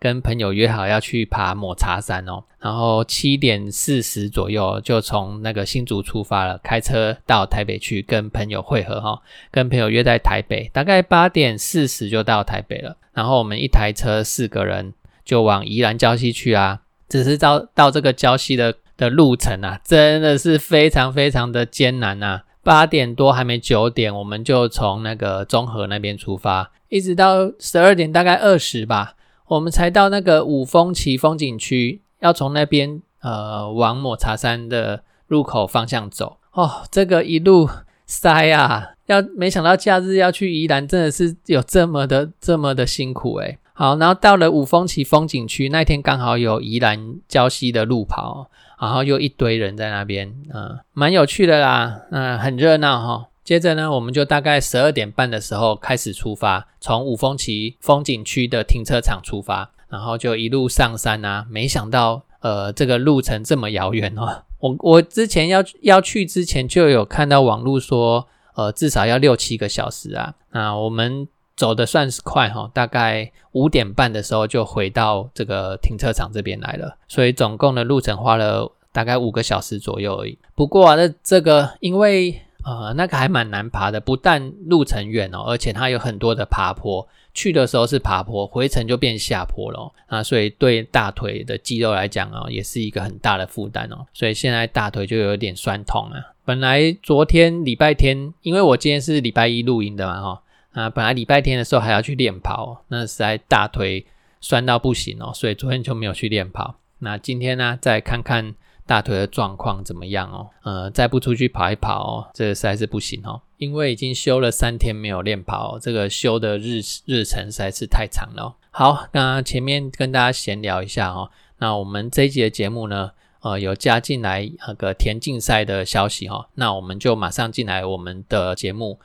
跟朋友约好要去爬抹茶山哦，然后七点四十左右就从那个新竹出发了，开车到台北去跟朋友会合哈，跟朋友约在台北，大概八点四十就到台北了。然后我们一台车四个人就往宜兰礁溪去啊，只是到到这个礁溪的的路程啊，真的是非常非常的艰难呐。八点多还没九点，我们就从那个中和那边出发，一直到十二点大概二十吧，我们才到那个五峰旗风景区，要从那边呃往抹茶山的入口方向走。哦，这个一路塞啊，要没想到假日要去宜兰，真的是有这么的这么的辛苦诶。好，然后到了五峰旗风景区，那天刚好有宜兰礁溪的路跑。然后又一堆人在那边，嗯，蛮有趣的啦，嗯，很热闹哈。接着呢，我们就大概十二点半的时候开始出发，从五峰旗风景区的停车场出发，然后就一路上山啊。没想到，呃，这个路程这么遥远哦。我我之前要要去之前就有看到网络说，呃，至少要六七个小时啊。那我们。走的算是快哈，大概五点半的时候就回到这个停车场这边来了，所以总共的路程花了大概五个小时左右而已。不过啊，那这个因为呃那个还蛮难爬的，不但路程远哦，而且它有很多的爬坡。去的时候是爬坡，回程就变下坡了啊，所以对大腿的肌肉来讲哦，也是一个很大的负担哦。所以现在大腿就有点酸痛啊。本来昨天礼拜天，因为我今天是礼拜一录音的嘛哈。啊，本来礼拜天的时候还要去练跑，那实在大腿酸到不行哦，所以昨天就没有去练跑。那今天呢，再看看大腿的状况怎么样哦。呃，再不出去跑一跑哦，这实在是不行哦，因为已经休了三天没有练跑，这个休的日日程实在是太长了。好，那前面跟大家闲聊一下哦。那我们这一集的节目呢，呃，有加进来那个田径赛的消息哈，那我们就马上进来我们的节目。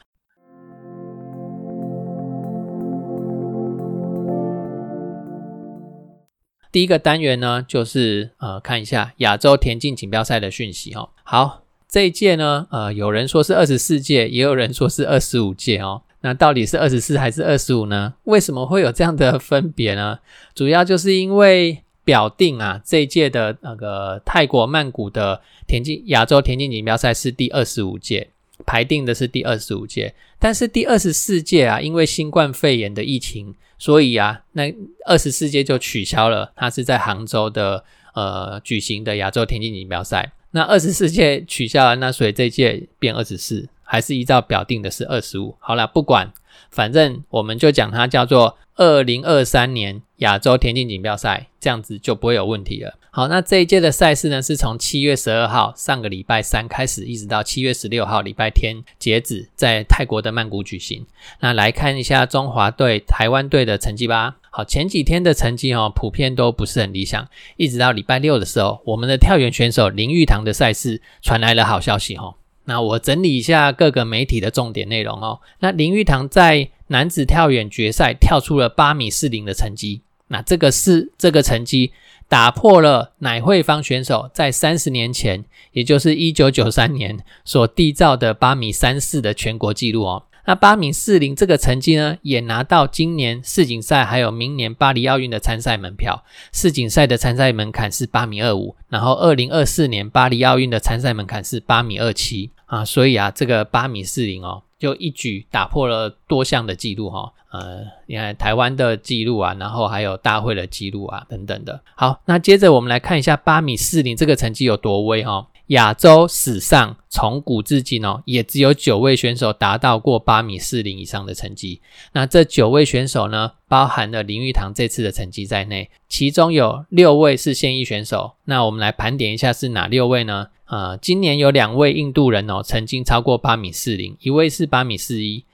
第一个单元呢，就是呃看一下亚洲田径锦标赛的讯息哈。好，这一届呢，呃，有人说是二十四届，也有人说是二十五届哦。那到底是二十四还是二十五呢？为什么会有这样的分别呢？主要就是因为表定啊，这一届的那个泰国曼谷的田径亚洲田径锦标赛是第二十五届，排定的是第二十五届，但是第二十四届啊，因为新冠肺炎的疫情。所以啊，那二十四届就取消了，它是在杭州的呃举行的亚洲田径锦标赛。那二十四届取消了，那所以这届变二十四，还是依照表定的是二十五。好了，不管，反正我们就讲它叫做二零二三年亚洲田径锦标赛，这样子就不会有问题了。好，那这一届的赛事呢，是从七月十二号上个礼拜三开始，一直到七月十六号礼拜天截止，在泰国的曼谷举行。那来看一下中华队、台湾队的成绩吧。好，前几天的成绩哦，普遍都不是很理想，一直到礼拜六的时候，我们的跳远选手林玉堂的赛事传来了好消息哦。那我整理一下各个媒体的重点内容哦。那林玉堂在男子跳远决赛跳出了八米四零的成绩，那这个是这个成绩。打破了乃慧芳选手在三十年前，也就是一九九三年所缔造的八米三四的全国纪录哦。那八米四零这个成绩呢，也拿到今年世锦赛还有明年巴黎奥运的参赛门票。世锦赛的参赛门槛是八米二五，然后二零二四年巴黎奥运的参赛门槛是八米二七啊。所以啊，这个八米四零哦，就一举打破了多项的记录哈。呃，你看台湾的记录啊，然后还有大会的记录啊，等等的。好，那接着我们来看一下八米四零这个成绩有多威哈。亚洲史上从古至今哦，也只有九位选手达到过八米四零以上的成绩。那这九位选手呢，包含了林玉堂这次的成绩在内，其中有六位是现役选手。那我们来盘点一下是哪六位呢？呃，今年有两位印度人哦，曾经超过八米四零，一位是八米四一。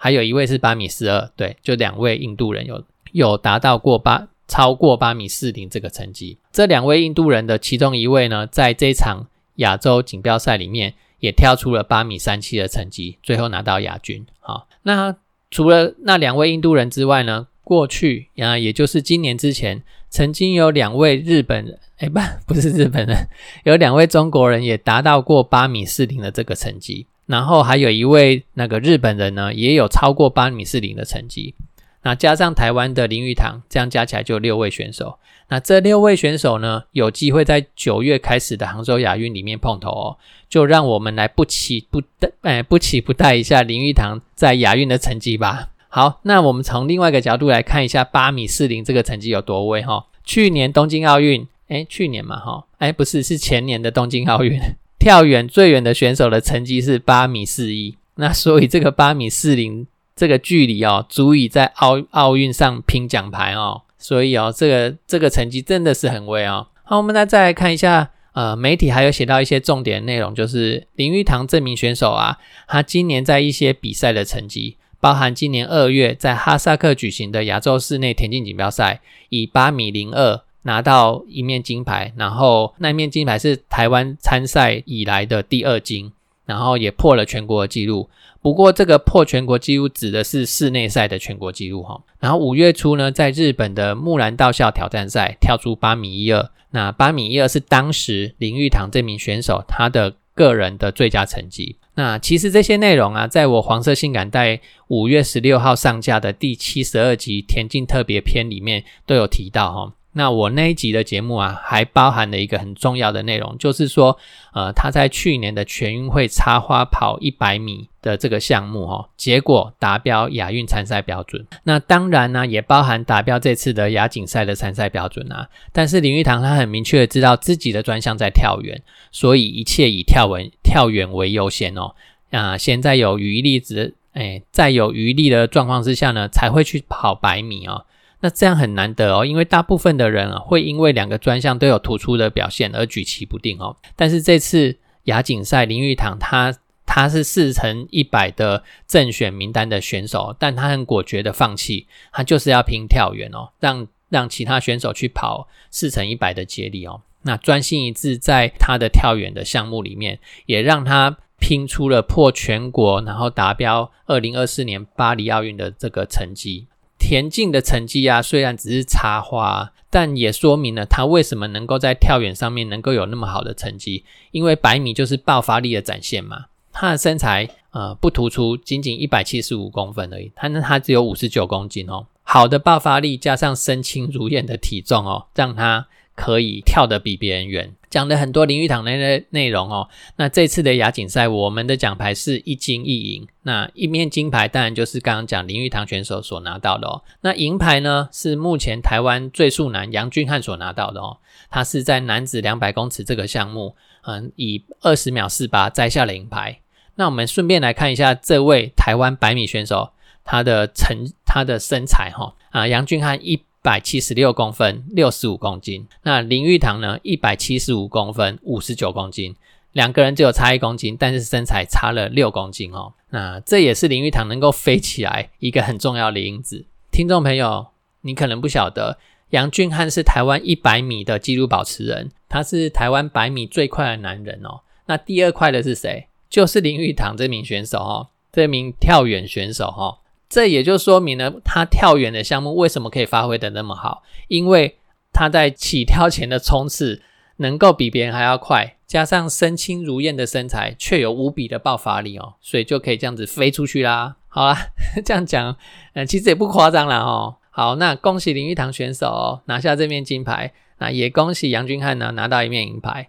还有一位是八米四二，对，就两位印度人有有达到过八超过八米四零这个成绩。这两位印度人的其中一位呢，在这场亚洲锦标赛里面也跳出了八米三七的成绩，最后拿到亚军。好，那除了那两位印度人之外呢，过去啊，也就是今年之前，曾经有两位日本人，哎，不，不是日本人，有两位中国人也达到过八米四零的这个成绩。然后还有一位那个日本人呢，也有超过八米四零的成绩。那加上台湾的林玉堂，这样加起来就六位选手。那这六位选手呢，有机会在九月开始的杭州亚运里面碰头哦。就让我们来不期不待，哎，不期不待一下林玉堂在亚运的成绩吧。好，那我们从另外一个角度来看一下八米四零这个成绩有多威哈。去年东京奥运，哎，去年嘛哈，哎，不是，是前年的东京奥运。跳远最远的选手的成绩是八米四一，那所以这个八米四零这个距离哦，足以在奥奥运上拼奖牌哦，所以哦，这个这个成绩真的是很威哦。好，我们来再来看一下，呃，媒体还有写到一些重点内容，就是林玉堂这名选手啊，他今年在一些比赛的成绩，包含今年二月在哈萨克举行的亚洲室内田径锦标赛，以八米零二。拿到一面金牌，然后那面金牌是台湾参赛以来的第二金，然后也破了全国纪录。不过这个破全国纪录指的是室内赛的全国纪录哈。然后五月初呢，在日本的木兰道校挑战赛跳出八米一二，那八米一二是当时林玉堂这名选手他的个人的最佳成绩。那其实这些内容啊，在我黄色性感带五月十六号上架的第七十二集田径特别篇里面都有提到哈。那我那一集的节目啊，还包含了一个很重要的内容，就是说，呃，他在去年的全运会插花跑一百米的这个项目哦，结果达标亚运参赛标准。那当然呢，也包含达标这次的亚锦赛的参赛标准啊。但是林玉堂他很明确的知道自己的专项在跳远，所以一切以跳稳跳远为优先哦。啊，现在有余力值，哎，在有余力的状况之下呢，才会去跑百米哦。那这样很难得哦，因为大部分的人啊会因为两个专项都有突出的表现而举棋不定哦。但是这次亚锦赛林玉堂他他是四乘一百的正选名单的选手，但他很果决的放弃，他就是要拼跳远哦，让让其他选手去跑四乘一百的接力哦。那专心一致在他的跳远的项目里面，也让他拼出了破全国，然后达标二零二四年巴黎奥运的这个成绩。田径的成绩啊，虽然只是插花，但也说明了他为什么能够在跳远上面能够有那么好的成绩。因为百米就是爆发力的展现嘛。他的身材呃不突出，仅仅一百七十五公分而已，但是他只有五十九公斤哦。好的爆发力加上身轻如燕的体重哦，让他。可以跳得比别人远，讲了很多林玉堂的内内容哦。那这次的亚锦赛，我们的奖牌是一金一银。那一面金牌当然就是刚刚讲林玉堂选手所拿到的哦。那银牌呢，是目前台湾最速男杨俊汉所拿到的哦。他是在男子两百公尺这个项目，嗯，以二十秒四八摘下了银牌。那我们顺便来看一下这位台湾百米选手他的成他的身材哈啊，杨俊汉一。百七十六公分，六十五公斤。那林玉堂呢？一百七十五公分，五十九公斤。两个人只有差一公斤，但是身材差了六公斤哦。那这也是林玉堂能够飞起来一个很重要的因子。听众朋友，你可能不晓得，杨俊翰是台湾一百米的纪录保持人，他是台湾百米最快的男人哦。那第二快的是谁？就是林玉堂这名选手哦，这名跳远选手哈。这也就说明了他跳远的项目为什么可以发挥的那么好，因为他在起跳前的冲刺能够比别人还要快，加上身轻如燕的身材，却有无比的爆发力哦，所以就可以这样子飞出去啦。好啦，这样讲，呃，其实也不夸张啦哦。好，那恭喜林玉堂选手拿下这面金牌，那也恭喜杨俊汉呢拿到一面银牌。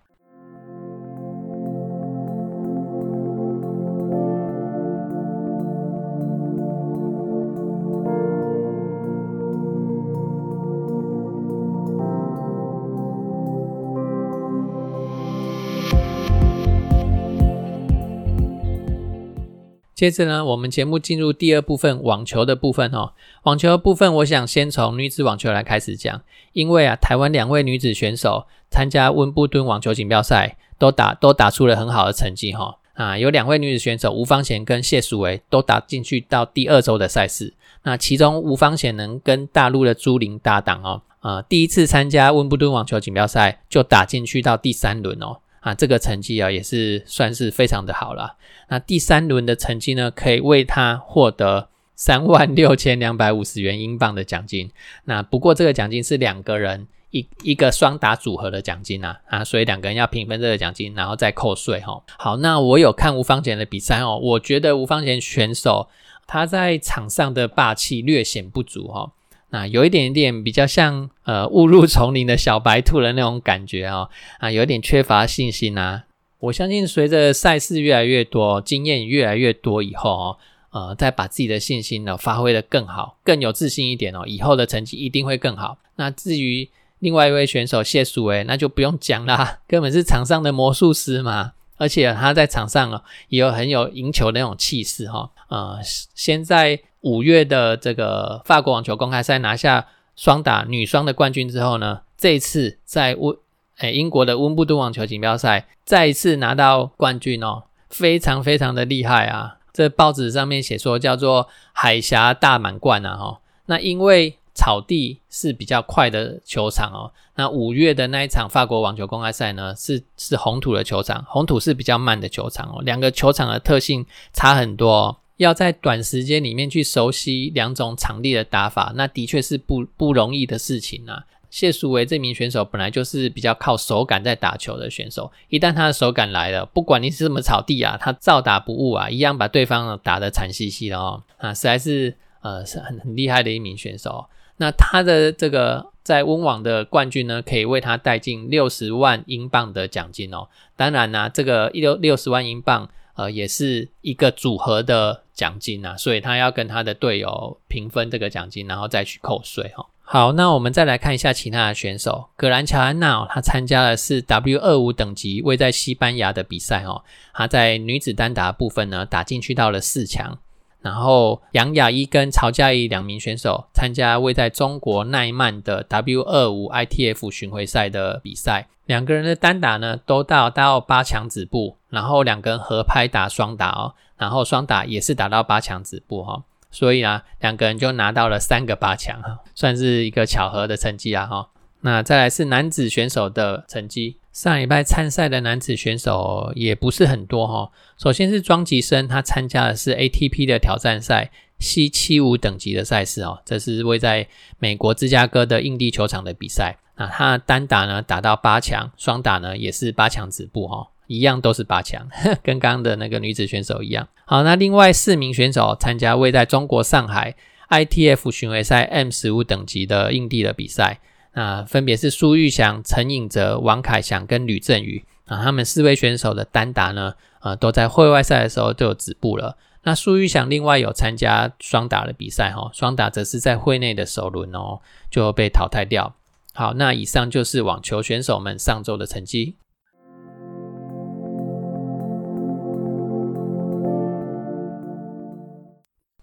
接着呢，我们节目进入第二部分网球的部分哦。网球的部分，我想先从女子网球来开始讲，因为啊，台湾两位女子选手参加温布顿网球锦标赛，都打都打出了很好的成绩哈。啊，有两位女子选手吴芳贤跟谢淑薇都打进去到第二周的赛事。那其中吴芳贤能跟大陆的朱琳搭档哦，呃第一次参加温布顿网球锦标赛就打进去到第三轮哦，啊，这个成绩啊也是算是非常的好了。那第三轮的成绩呢，可以为他获得三万六千两百五十元英镑的奖金。那不过这个奖金是两个人。一一个双打组合的奖金啊啊，所以两个人要平分这个奖金，然后再扣税哈。好，那我有看吴方贤的比赛哦，我觉得吴方贤选手他在场上的霸气略显不足哈，那有一点点比较像呃误入丛林的小白兔的那种感觉哦啊，有点缺乏信心啊。我相信随着赛事越来越多，经验越来越多以后哦，呃，再把自己的信心呢发挥的更好，更有自信一点哦，以后的成绩一定会更好。那至于另外一位选手谢淑薇，那就不用讲啦，根本是场上的魔术师嘛，而且他在场上，也有很有赢球的那种气势哈。呃，现在五月的这个法国网球公开赛拿下双打女双的冠军之后呢，这一次在温诶英国的温布顿网球锦标赛再一次拿到冠军哦，非常非常的厉害啊！这报纸上面写说叫做海峡大满贯啊哈，那因为。草地是比较快的球场哦。那五月的那一场法国网球公开赛呢，是是红土的球场，红土是比较慢的球场哦。两个球场的特性差很多，要在短时间里面去熟悉两种场地的打法，那的确是不不容易的事情啊。谢淑薇这名选手本来就是比较靠手感在打球的选手，一旦他的手感来了，不管你是什么草地啊，他照打不误啊，一样把对方打得惨兮兮的哦。啊，实在是呃是很很厉害的一名选手。那他的这个在温网的冠军呢，可以为他带进六十万英镑的奖金哦。当然呢，这个一六六十万英镑，呃，也是一个组合的奖金啊，所以他要跟他的队友平分这个奖金，然后再去扣税哈。好，那我们再来看一下其他的选手，葛兰乔安娜，她参加的是 W 二五等级位在西班牙的比赛哦。她在女子单打部分呢，打进去到了四强。然后杨雅一跟曹佳怡两名选手参加位在中国奈曼的 W 二五 ITF 巡回赛的比赛，两个人的单打呢都到到八强止步，然后两个人合拍打双打哦，然后双打也是打到八强止步哈，所以啊两个人就拿到了三个八强哈，算是一个巧合的成绩啊哈。那再来是男子选手的成绩。上礼拜参赛的男子选手也不是很多哈。首先是庄吉生，他参加的是 ATP 的挑战赛 C 七五等级的赛事哦，这是位在美国芝加哥的硬地球场的比赛。那他单打呢打到八强，双打呢也是八强止步哈，一样都是八强，跟刚刚的那个女子选手一样。好，那另外四名选手参加位在中国上海 ITF 巡回赛 M 十五等级的硬地的比赛。啊，分别是苏玉祥、陈颖哲、王凯翔跟吕振宇啊，他们四位选手的单打呢，呃，都在会外赛的时候都有止步了。那苏玉祥另外有参加双打的比赛哈，双打则是在会内的首轮哦就被淘汰掉。好，那以上就是网球选手们上周的成绩。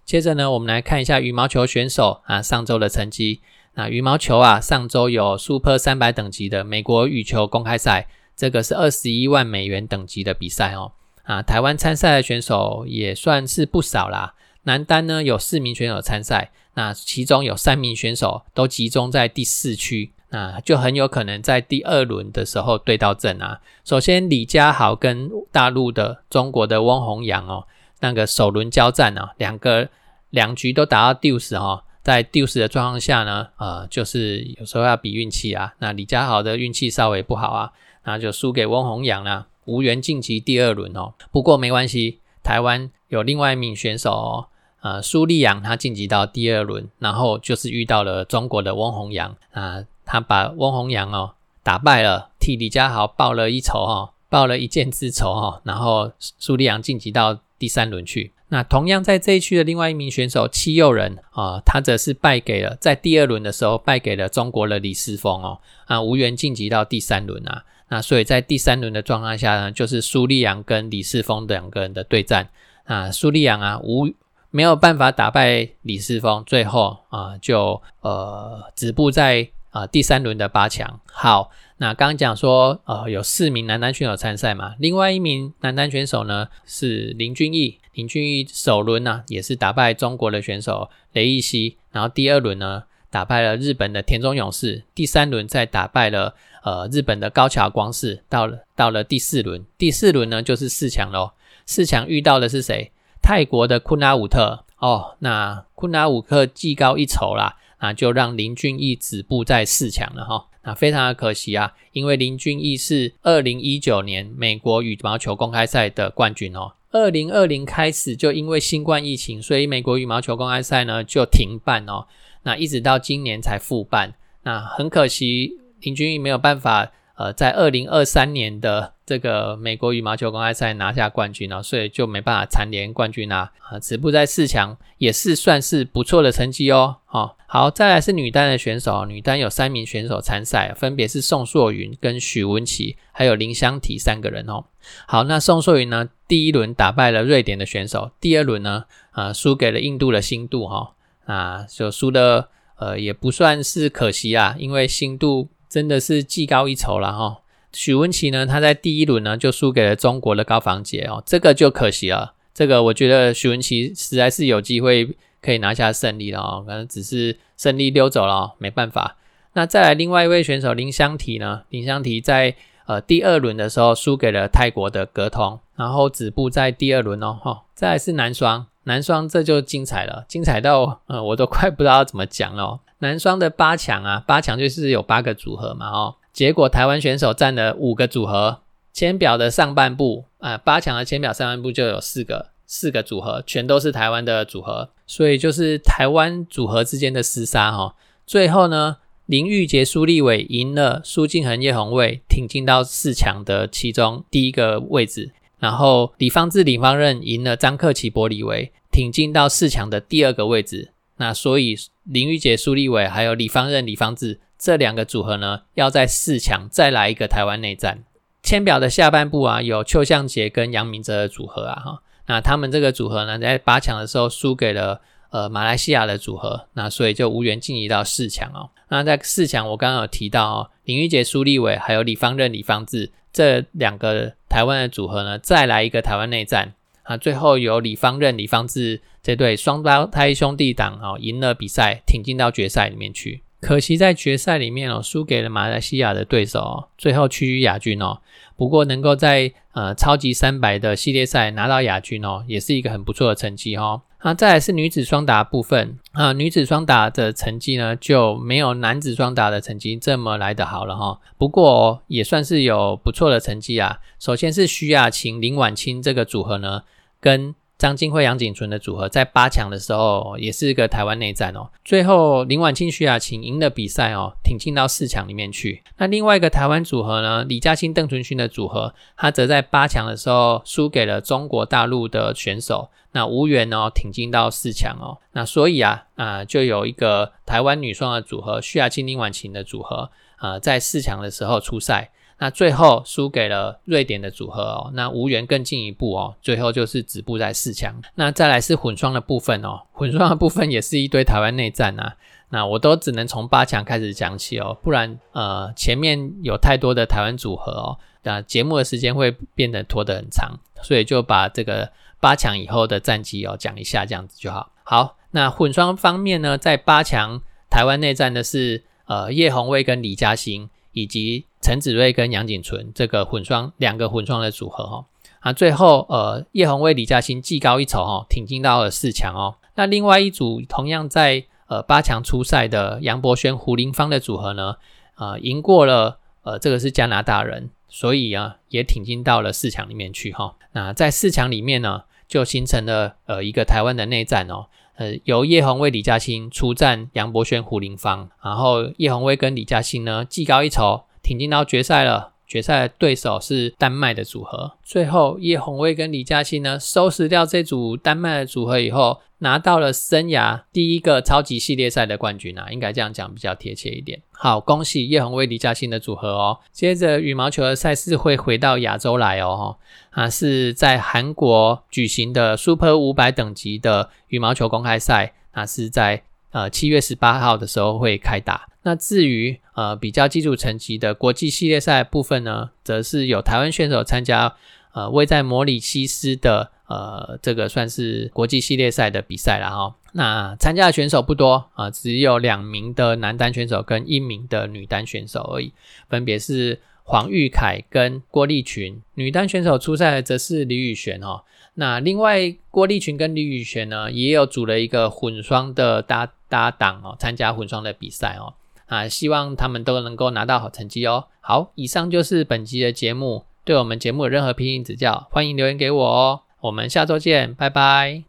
接着呢，我们来看一下羽毛球选手啊上周的成绩。那羽毛球啊，上周有 Super 三百等级的美国羽球公开赛，这个是二十一万美元等级的比赛哦。啊，台湾参赛的选手也算是不少啦。男单呢有四名选手参赛，那其中有三名选手都集中在第四区，那就很有可能在第二轮的时候对到阵啊。首先李佳豪跟大陆的中国的翁宏阳哦，那个首轮交战啊，两个两局都打到第五十哈。在丢失的状况下呢，呃，就是有时候要比运气啊。那李佳豪的运气稍微不好啊，那就输给翁宏阳了，无缘晋级第二轮哦。不过没关系，台湾有另外一名选手，哦，呃，苏立阳，他晋级到第二轮，然后就是遇到了中国的翁宏阳啊，他把翁宏阳哦打败了，替李佳豪报了一仇哈，报了一箭之仇哈，然后苏立阳晋级到第三轮去。那同样在这一区的另外一名选手七佑人啊，他则是败给了在第二轮的时候败给了中国的李世峰哦啊，无缘晋级到第三轮啊。那所以在第三轮的状况下呢，就是苏立阳跟李世峰两个人的对战啊，苏立阳啊无没有办法打败李世峰，最后啊就呃止步在啊第三轮的八强。好。那刚刚讲说，呃，有四名男单选手参赛嘛，另外一名男单选手呢是林俊逸，林俊逸首轮呢也是打败中国的选手雷易希，然后第二轮呢打败了日本的田中勇士，第三轮再打败了呃日本的高桥光世，到了到了第四轮，第四轮呢就是四强喽。四强遇到的是谁？泰国的库纳武特哦，那库纳武特技高一筹啦，那就让林俊逸止步在四强了哈。那非常的可惜啊，因为林俊逸是二零一九年美国羽毛球公开赛的冠军哦。二零二零开始就因为新冠疫情，所以美国羽毛球公开赛呢就停办哦。那一直到今年才复办，那很可惜，林俊逸没有办法，呃，在二零二三年的这个美国羽毛球公开赛拿下冠军哦，所以就没办法蝉联冠军啊，啊，止步在四强，也是算是不错的成绩哦。好，好，再来是女单的选手，女单有三名选手参赛，分别是宋硕云、跟许文琪，还有林湘缇三个人哦。好，那宋硕云呢，第一轮打败了瑞典的选手，第二轮呢，啊，输给了印度的新度哈。啊，就输的呃也不算是可惜啊，因为新度真的是技高一筹了哈。许文琪呢，他在第一轮呢就输给了中国的高房杰哦，这个就可惜了。这个我觉得许文琪实在是有机会可以拿下胜利了哦，可能只是胜利溜走了，没办法。那再来另外一位选手林湘缇呢，林湘缇在呃第二轮的时候输给了泰国的格通，然后止步在第二轮哦。哈，再来是男双。男双这就精彩了，精彩到呃我都快不知道怎么讲了。男双的八强啊，八强就是有八个组合嘛哦，结果台湾选手占了五个组合，签表的上半部啊，八强的签表上半部就有四个四个组合，全都是台湾的组合，所以就是台湾组合之间的厮杀哈。最后呢，林玉杰、苏立伟赢了苏敬恒、叶红卫，挺进到四强的其中第一个位置。然后李方志、李方任赢了张克奇、玻璃维，挺进到四强的第二个位置。那所以林玉杰、苏立伟还有李方任、李方志这两个组合呢，要在四强再来一个台湾内战。签表的下半部啊，有邱向杰跟杨明哲的组合啊，哈，那他们这个组合呢，在八强的时候输给了呃马来西亚的组合，那所以就无缘晋级到四强哦。那在四强，我刚刚有提到哦，林玉杰、苏立伟还有李方任、李方志这两个台湾的组合呢，再来一个台湾内战啊！最后由李方任、李方志这对双胞胎兄弟党哦，赢了比赛，挺进到决赛里面去。可惜在决赛里面哦，输给了马来西亚的对手哦，最后屈居亚军哦。不过能够在呃超级三百的系列赛拿到亚军哦，也是一个很不错的成绩哦。那再来是女子双打部分啊，女子双打的成绩呢就没有男子双打的成绩这么来的好了哈。不过也算是有不错的成绩啊。首先是徐雅琴、林婉清这个组合呢，跟张金辉、杨景纯的组合在八强的时候也是一个台湾内战哦。最后林婉清、徐雅琴赢了比赛哦，挺进到四强里面去。那另外一个台湾组合呢，李嘉欣、邓淳勋的组合，他则在八强的时候输给了中国大陆的选手。那无缘哦，挺进到四强哦。那所以啊啊，就有一个台湾女双的组合，徐雅清、林婉晴的组合啊，在四强的时候出赛，那最后输给了瑞典的组合哦。那无缘更进一步哦，最后就是止步在四强。那再来是混双的部分哦，混双的部分也是一堆台湾内战啊。那我都只能从八强开始讲起哦，不然呃前面有太多的台湾组合哦，那节目的时间会变得拖得很长，所以就把这个。八强以后的战绩哦，讲一下这样子就好。好，那混双方面呢，在八强台湾内战的是呃叶红卫跟李嘉欣，以及陈子睿跟杨景纯这个混双两个混双的组合哈。啊，最后呃叶红卫、李嘉欣技高一筹哈，挺进到了四强哦。那另外一组同样在呃八强出赛的杨博轩、胡林芳的组合呢，啊赢过了呃这个是加拿大人。所以啊，也挺进到了四强里面去哈。那在四强里面呢，就形成了呃一个台湾的内战哦。呃，由叶红卫、李嘉欣出战杨博轩、胡林芳，然后叶红卫跟李嘉欣呢，技高一筹，挺进到决赛了。决赛对手是丹麦的组合，最后叶红卫跟李嘉欣呢收拾掉这组丹麦的组合以后，拿到了生涯第一个超级系列赛的冠军啊，应该这样讲比较贴切一点。好，恭喜叶红卫、李嘉欣的组合哦。接着羽毛球的赛事会回到亚洲来哦，啊是在韩国举行的 Super 五百等级的羽毛球公开赛，那是在呃七月十八号的时候会开打。那至于呃比较基础层级的国际系列赛部分呢，则是有台湾选手参加呃位在摩里西斯的呃这个算是国际系列赛的比赛了哈。那参加的选手不多啊，只有两名的男单选手跟一名的女单选手而已，分别是黄玉凯跟郭立群。女单选手出赛的则是李宇璇哦。那另外郭立群跟李宇璇呢，也有组了一个混双的搭搭档哦，参加混双的比赛哦。啊，希望他们都能够拿到好成绩哦。好，以上就是本期的节目。对我们节目有任何批评指教，欢迎留言给我哦。我们下周见，拜拜。